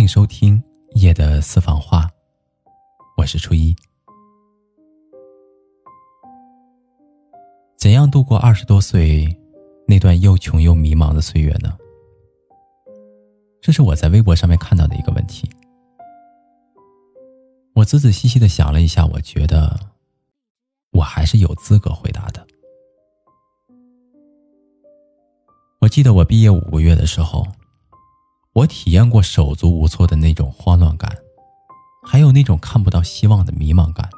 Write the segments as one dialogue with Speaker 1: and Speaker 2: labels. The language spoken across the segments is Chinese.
Speaker 1: 迎收听夜的私房话，我是初一。怎样度过二十多岁那段又穷又迷茫的岁月呢？这是我在微博上面看到的一个问题。我仔仔细细的想了一下，我觉得我还是有资格回答的。我记得我毕业五个月的时候。我体验过手足无措的那种慌乱感，还有那种看不到希望的迷茫感。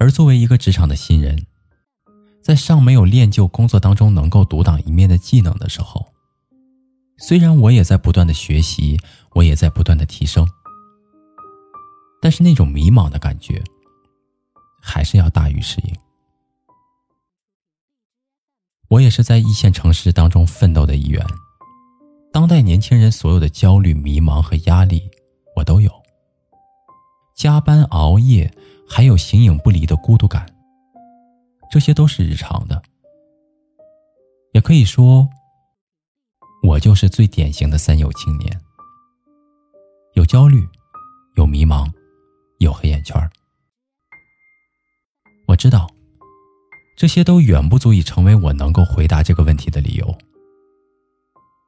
Speaker 1: 而作为一个职场的新人，在尚没有练就工作当中能够独当一面的技能的时候，虽然我也在不断的学习，我也在不断的提升，但是那种迷茫的感觉，还是要大于适应。我也是在一线城市当中奋斗的一员。当代年轻人所有的焦虑、迷茫和压力，我都有。加班、熬夜，还有形影不离的孤独感，这些都是日常的。也可以说，我就是最典型的三有青年：有焦虑，有迷茫，有黑眼圈我知道，这些都远不足以成为我能够回答这个问题的理由。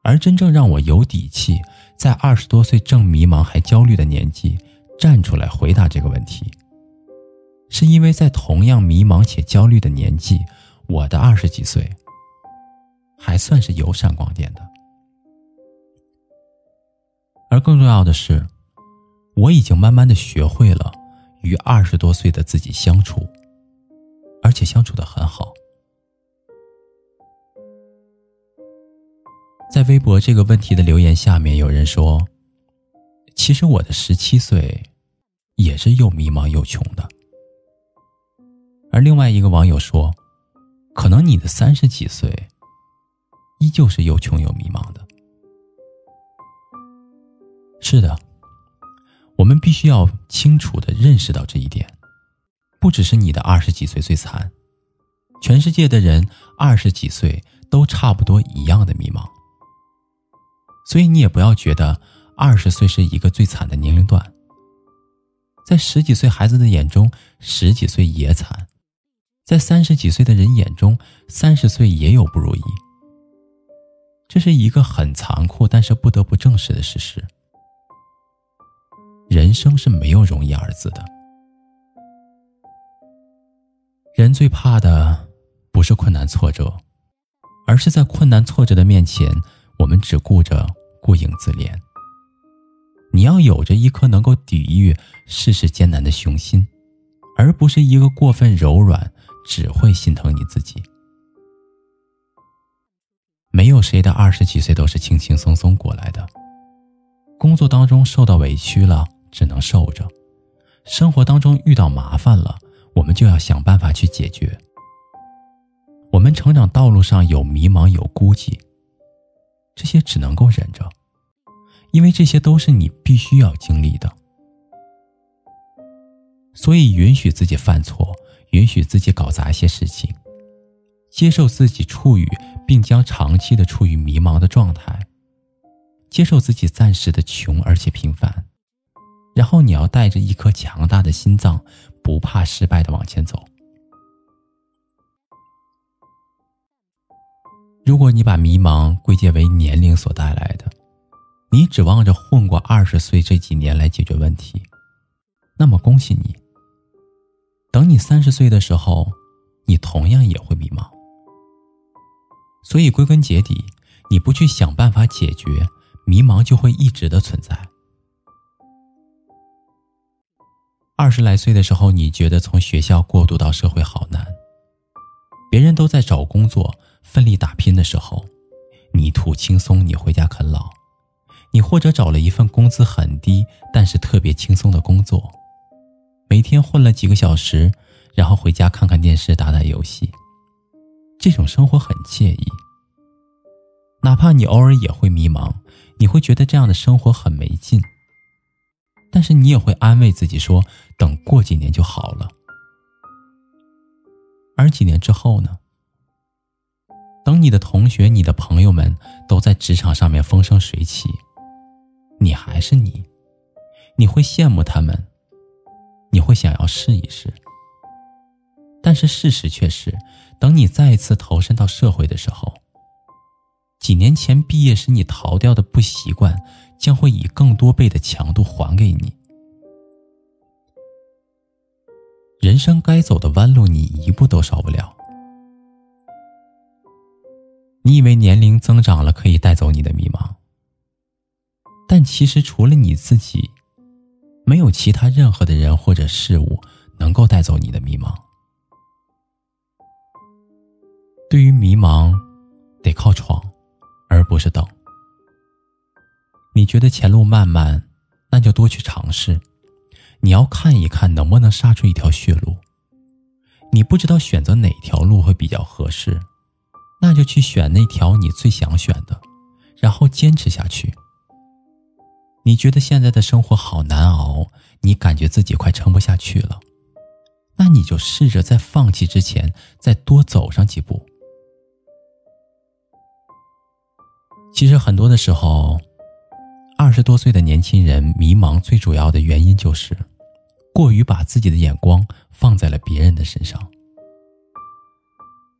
Speaker 1: 而真正让我有底气，在二十多岁正迷茫还焦虑的年纪站出来回答这个问题，是因为在同样迷茫且焦虑的年纪，我的二十几岁还算是有闪光点的。而更重要的是，我已经慢慢的学会了与二十多岁的自己相处，而且相处的很好。在微博这个问题的留言下面，有人说：“其实我的十七岁也是又迷茫又穷的。”而另外一个网友说：“可能你的三十几岁依旧是又穷又迷茫的。”是的，我们必须要清楚的认识到这一点，不只是你的二十几岁最惨，全世界的人二十几岁都差不多一样的迷茫。所以你也不要觉得二十岁是一个最惨的年龄段。在十几岁孩子的眼中，十几岁也惨；在三十几岁的人眼中，三十岁也有不如意。这是一个很残酷，但是不得不正视的事实。人生是没有容易二字的。人最怕的不是困难挫折，而是在困难挫折的面前，我们只顾着。顾影自怜。你要有着一颗能够抵御世事艰难的雄心，而不是一个过分柔软、只会心疼你自己。没有谁的二十几岁都是轻轻松松过来的。工作当中受到委屈了，只能受着；生活当中遇到麻烦了，我们就要想办法去解决。我们成长道路上有迷茫，有孤寂。这些只能够忍着，因为这些都是你必须要经历的。所以，允许自己犯错，允许自己搞砸一些事情，接受自己处于并将长期的处于迷茫的状态，接受自己暂时的穷而且平凡，然后你要带着一颗强大的心脏，不怕失败的往前走。如果你把迷茫归结为年龄所带来的，你指望着混过二十岁这几年来解决问题，那么恭喜你。等你三十岁的时候，你同样也会迷茫。所以归根结底，你不去想办法解决，迷茫就会一直的存在。二十来岁的时候，你觉得从学校过渡到社会好难，别人都在找工作。奋力打拼的时候，你图轻松，你回家啃老；你或者找了一份工资很低，但是特别轻松的工作，每天混了几个小时，然后回家看看电视，打打游戏，这种生活很惬意。哪怕你偶尔也会迷茫，你会觉得这样的生活很没劲，但是你也会安慰自己说，等过几年就好了。而几年之后呢？等你的同学、你的朋友们都在职场上面风生水起，你还是你，你会羡慕他们，你会想要试一试。但是事实却是，等你再一次投身到社会的时候，几年前毕业时你逃掉的不习惯，将会以更多倍的强度还给你。人生该走的弯路，你一步都少不了。你以为年龄增长了可以带走你的迷茫，但其实除了你自己，没有其他任何的人或者事物能够带走你的迷茫。对于迷茫，得靠闯，而不是等。你觉得前路漫漫，那就多去尝试。你要看一看能不能杀出一条血路。你不知道选择哪条路会比较合适，那就去选那条你最想选的，然后坚持下去。你觉得现在的生活好难熬，你感觉自己快撑不下去了，那你就试着在放弃之前再多走上几步。其实很多的时候。二十多岁的年轻人迷茫，最主要的原因就是过于把自己的眼光放在了别人的身上。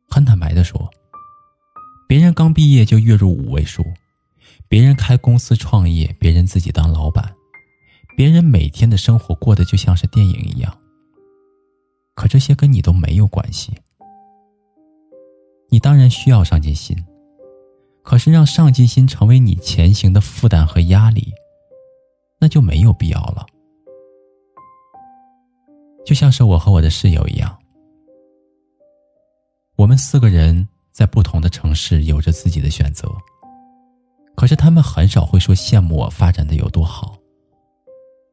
Speaker 1: 很坦白的说，别人刚毕业就月入五位数，别人开公司创业，别人自己当老板，别人每天的生活过得就像是电影一样。可这些跟你都没有关系，你当然需要上进心。可是，让上进心成为你前行的负担和压力，那就没有必要了。就像是我和我的室友一样，我们四个人在不同的城市有着自己的选择，可是他们很少会说羡慕我发展的有多好，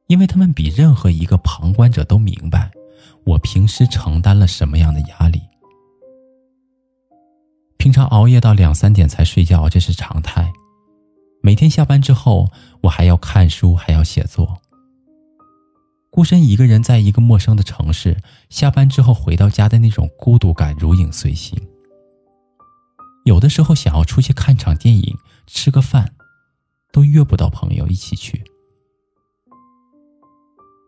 Speaker 1: 因为他们比任何一个旁观者都明白我平时承担了什么样的压力。平常熬夜到两三点才睡觉，这是常态。每天下班之后，我还要看书，还要写作。孤身一个人在一个陌生的城市，下班之后回到家的那种孤独感如影随形。有的时候想要出去看场电影、吃个饭，都约不到朋友一起去。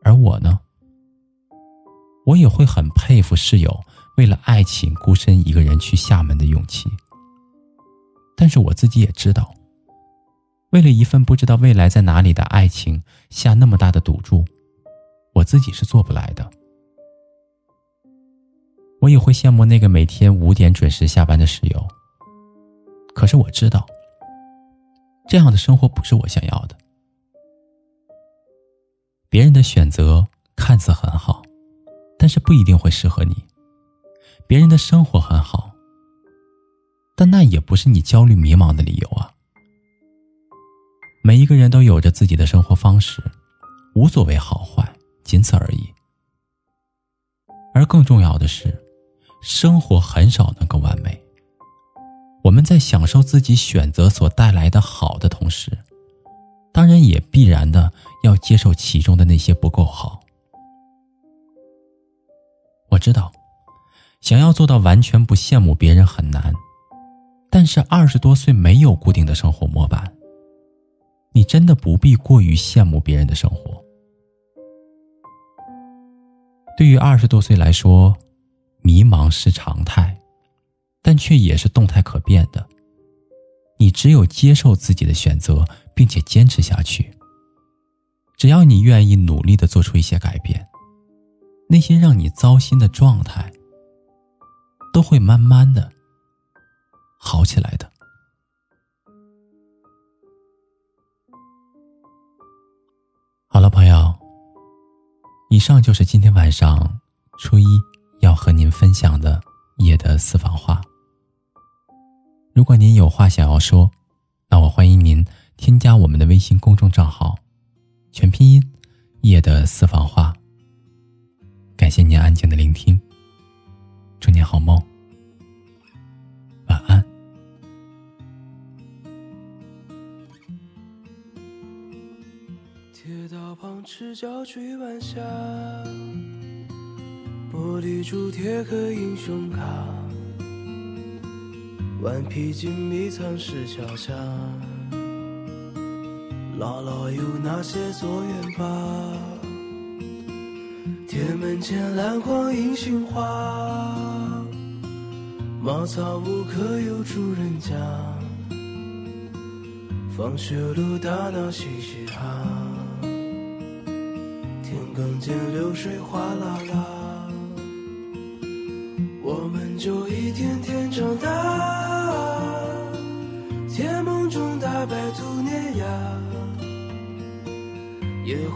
Speaker 1: 而我呢，我也会很佩服室友。为了爱情孤身一个人去厦门的勇气，但是我自己也知道，为了一份不知道未来在哪里的爱情下那么大的赌注，我自己是做不来的。我也会羡慕那个每天五点准时下班的室友，可是我知道，这样的生活不是我想要的。别人的选择看似很好，但是不一定会适合你。别人的生活很好，但那也不是你焦虑迷茫的理由啊。每一个人都有着自己的生活方式，无所谓好坏，仅此而已。而更重要的是，生活很少能够完美。我们在享受自己选择所带来的好的同时，当然也必然的要接受其中的那些不够好。我知道。想要做到完全不羡慕别人很难，但是二十多岁没有固定的生活模板，你真的不必过于羡慕别人的生活。对于二十多岁来说，迷茫是常态，但却也是动态可变的。你只有接受自己的选择，并且坚持下去。只要你愿意努力的做出一些改变，那些让你糟心的状态。都会慢慢的好起来的。好了，朋友，以上就是今天晚上初一要和您分享的夜的私房话。如果您有话想要说，那我欢迎您添加我们的微信公众账号，全拼音“夜的私房话”。感谢您安静的聆听。祝你好梦，晚安。
Speaker 2: 铁道旁赤脚追晚霞，玻璃珠贴个英雄卡，顽皮筋迷藏石桥下，姥姥有那些作业吧？铁门前蓝光银杏花，茅草屋可有住人家？放学路打闹嘻嘻哈，田埂间流水哗啦啦，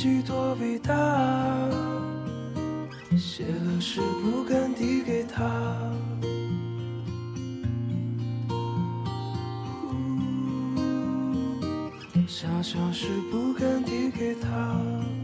Speaker 2: 己多伟大，写了诗不敢递给他，想想是不敢递给他。